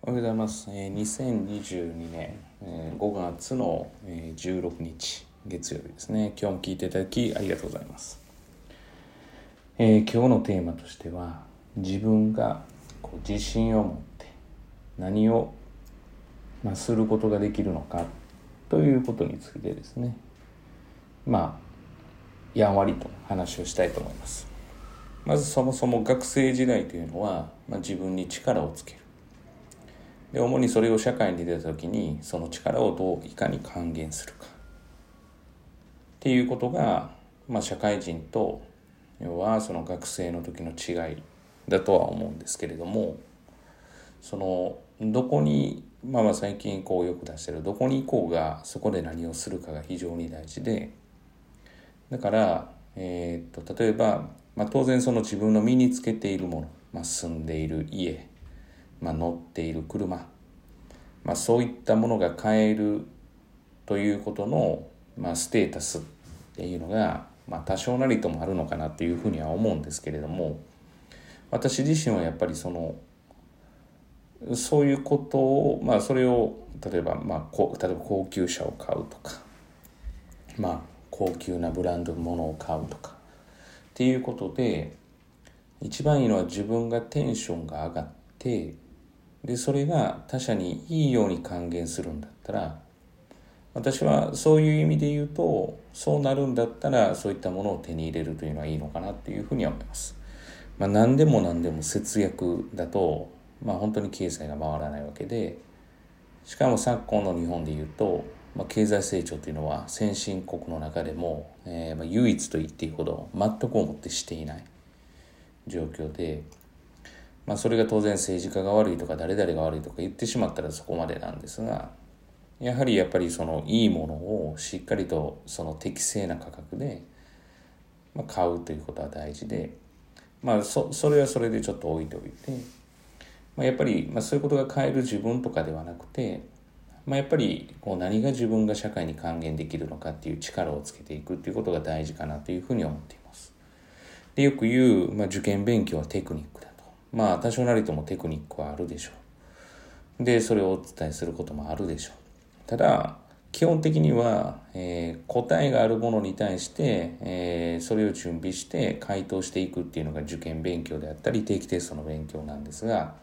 おはようございます。えー2022年、えー5月の、えー16日月曜日ですね。今日も聞いていただきありがとうございます。えー今日のテーマとしては自分がこう自信を持って何を、まあ、することができるのかということについてですねまあやんわりと話をしたいと思います。まずそもそも学生時代というのは、まあ、自分に力をつけるで主にそれを社会に出た時にその力をどういかに還元するか。っていうことが、まあ、社会人と要はその学生の時の違いだとは思うんですけれどもそのどこにまあまあ最近こうよく出してるどこに行こうがそこで何をするかが非常に大事でだから、えーっと例えば、まあ、当然その自分の身につけているもの、まあ、住んでいる家まあ、乗っている車、まあ、そういったものが買えるということの、まあ、ステータスっていうのが、まあ、多少なりともあるのかなっていうふうには思うんですけれども私自身はやっぱりそのそういうことをまあそれを例えば、まあ、こ例えば高級車を買うとかまあ高級なブランドのものを買うとかっていうことで一番いいのは自分がテンションが上がってでそれが他者にいいように還元するんだったら私はそういう意味で言うとそうなるんだったらそういったものを手に入れるというのはいいのかなっていうふうには思います。まあ、何でも何でも節約だと、まあ、本当に経済が回らないわけでしかも昨今の日本で言うと、まあ、経済成長というのは先進国の中でも、えーまあ、唯一と言っていいほど全く思ってしていない状況で。まあ、それが当然政治家が悪いとか誰々が悪いとか言ってしまったらそこまでなんですがやはりやっぱりそのいいものをしっかりとその適正な価格で買うということは大事でまあそそれはそれでちょっと置いておいて、まあ、やっぱりまあそういうことが変える自分とかではなくて、まあ、やっぱりこう何が自分が社会に還元できるのかっていう力をつけていくっていうことが大事かなというふうに思っています。でよく言う、まあ、受験勉強はテクニックだまあ多少なりともテクニックはあるでしょう。でそれをお伝えすることもあるでしょう。ただ基本的には、えー答えがあるものに対して、えーそれを準備して回答していくっていうのが受験勉強であったり定期テストの勉強なんですが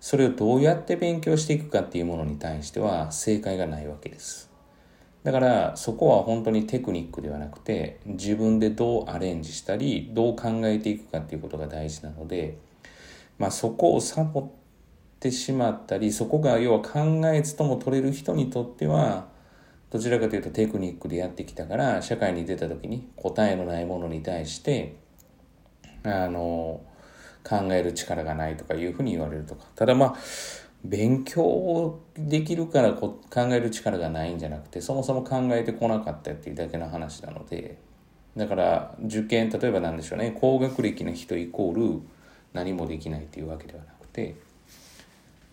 それをどうやって勉強していくかっていうものに対しては正解がないわけです。だからそこは本当にテクニックではなくて自分でどうアレンジしたりどう考えていくかっていうことが大事なのでまあ、そこをサボってしまったりそこが要は考えずとも取れる人にとってはどちらかというとテクニックでやってきたから社会に出た時に答えのないものに対してあの考える力がないとかいうふうに言われるとか。ただまあ勉強できるからこ考える力がないんじゃなくてそもそも考えてこなかったっていうだけの話なので。だから受験例えばなんでしょうね。高学歴の人イコール何もできないっていうわけではなくて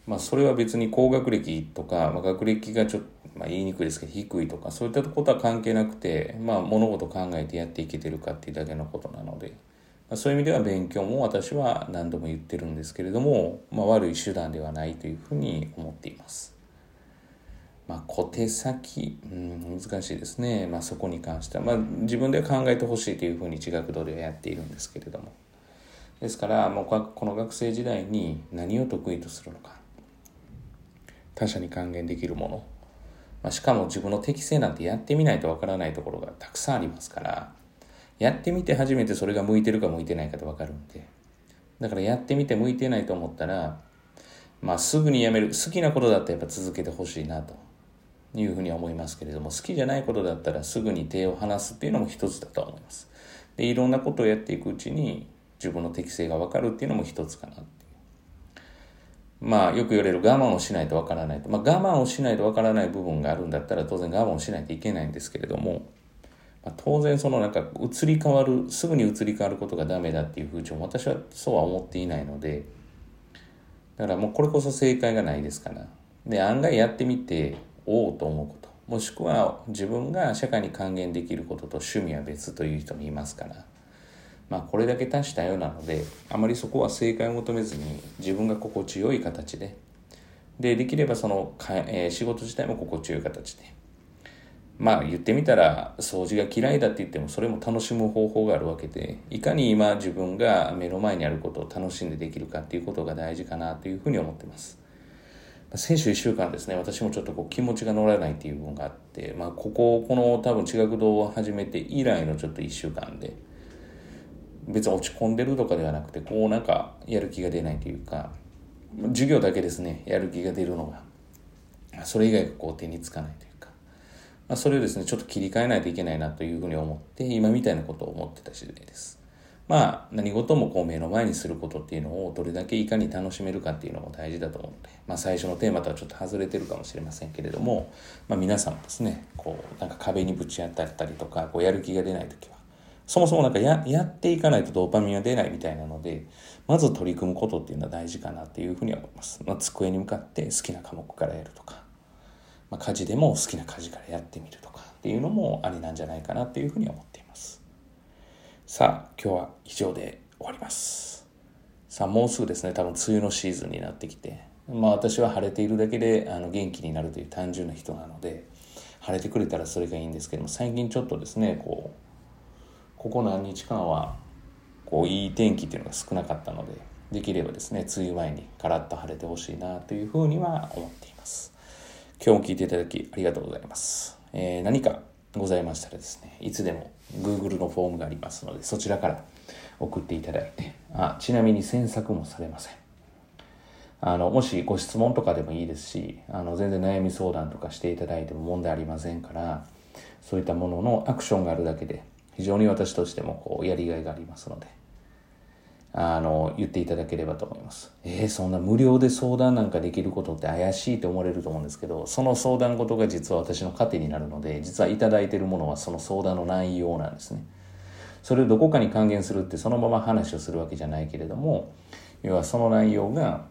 まあそれは別に高学歴とか、まあ、学歴がちょっと、まあ、言いにくいですけど低いとかそういったことは関係なくて、まあ、物事考えてやっていけてるかっていうだけのことなので、まあ、そういう意味では勉強も私は何度も言ってるんですけれども、まあ、悪い手段ではないというふうに思っています。まあ、小手先、うん、難しいですね、まあ、そこに関しては、まあ、自分で考えてほしいというふうに自学堂ではやっているんですけれども。ですからもうこの学生時代に何を得意とするのか。他者に還元できるもの、まあ、しかも自分の適性なんてやってみないとわからないところがたくさんありますから。やってみて初めてそれが向いてるか向いてないかでわかるんで。だからやってみて向いてないと思ったらまあすぐにやめる。好きなことだったらやっぱ続けてほしいなと。いうふうに思いますけれども好きじゃないことだったらすぐに手を離すっていうのも一つだと思います。でいろんなことをやっていくうちに自分の適性が分かるっていうのも一つかなってまあよく言われる我慢をしないと分からないと、まあ、我慢をしないと分からない部分があるんだったら当然我慢をしないといけないんですけれども、まあ、当然そのなんか移り変わるすぐに移り変わることがダメだっていう風潮も私はそうは思っていないので。だからもうこれこそ正解がないですから。で案外やってみておおと思うこと。もしくは自分が社会に還元できることと趣味は別という人もいますから。まあこれだけ足したようなのであまりそこは正解を求めずに自分が心地よい形でで、できればそのか、えー、仕事自体も心地よい形で。まあ言ってみたら掃除が嫌いだって言ってもそれも楽しむ方法があるわけでいかに今自分が目の前にあることを楽しんでできるかっていうことが大事かなというふうに思ってます先週1週間ですね私もちょっとこう気持ちが乗らないっていう部分があって、まあ、こここの多分地学堂を始めて以来のちょっと1週間で別に落ち込んでるとかではなくてこうなんかやる気が出ないというか授業だけですねやる気が出るのがそれ以外がこう手につかないというかまあ、それをですね、ちょっと切り替えないといけないなというふうに思って、今みたいなことを思ってた次第です。まあ、何事もこう目の前にすることっていうのをどれだけいかに楽しめるかっていうのも大事だと思うので、まあ最初のテーマとはちょっと外れてるかもしれませんけれども、まあ皆さんもですね、こう、なんか壁にぶち当たったりとか、こうやる気が出ないときは、そもそもなんかややっていかないとドーパミンは出ないみたいなので、まず取り組むことっていうのは大事かなっていうふうには思います。まあ、机に向かって好きな科目からやるとか、まあ、家事でも好きな家事からやってみるとかっていうのもありなんじゃないかなっていうふうに思っています。さあ今日は以上で終わります。さあもうすぐですね。多分梅雨のシーズンになってきて。まあ私は晴れているだけであの元気になるという単純な人なので晴れてくれたらそれがいいんですけども最近ちょっとですねこうここ何日間はこういい天気っていうのが少なかったのでできればですね梅雨前にカラッと晴れてほしいなというふうには思っています今日も聞いていただきありがとうございます。えー、何かございましたらですね、いつでも Google のフォームがありますので、そちらから送っていただいて、あちなみに詮索もされません。あの、もしご質問とかでもいいですし、あの、全然悩み相談とかしていただいても問題ありませんから、そういったもののアクションがあるだけで、非常に私としてもこうやりがいがありますので、あの、言っていただければと思います。えー、そんな無料で相談なんかできることって怪しいと思われると思うんですけど、その相談事が実は私の糧になるので、実はいただいているものはその相談の内容なんですね。それをどこかに還元するってそのまま話をするわけじゃないけれども、要はその内容が、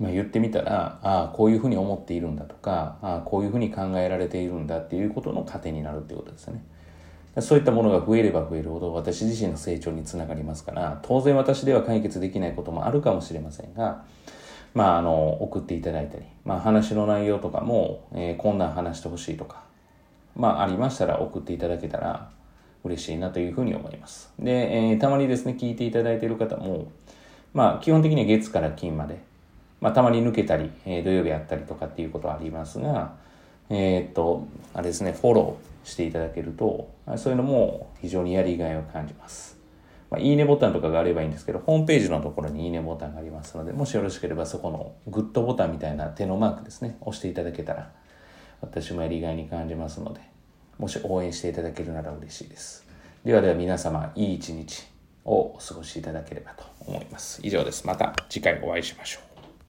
まあ、言ってみたら、ああ、こういうふうに思っているんだとか、ああ、こういうふうに考えられているんだっていうことの糧になるっていうことですね。そういったものが増えれば増えるほど私自身の成長につながりますから当然私では解決できないこともあるかもしれませんがまああの送っていただいたり、まあ、話の内容とかも、えー、こんな話してほしいとかまあありましたら送っていただけたら嬉しいなというふうに思います。で、えー、たまにですね聞いていただいている方もまあ基本的には月から金までまあたまに抜けたり、えー、土曜日あったりとかっていうことはありますがえー、っとあれですねフォローしていただけると、そういうのも非常にやりがいを感じます。まあ、いいねボタンとかがあればいいんですけど、ホームページのところにいいねボタンがありますので、もしよろしければそこのグッドボタンみたいな手のマークですね、押していただけたら、私もやりがいに感じますので、もし応援していただけるなら嬉しいです。ではでは皆様、いい一日をお過ごしいただければと思います。以上です。また次回お会いしましょう。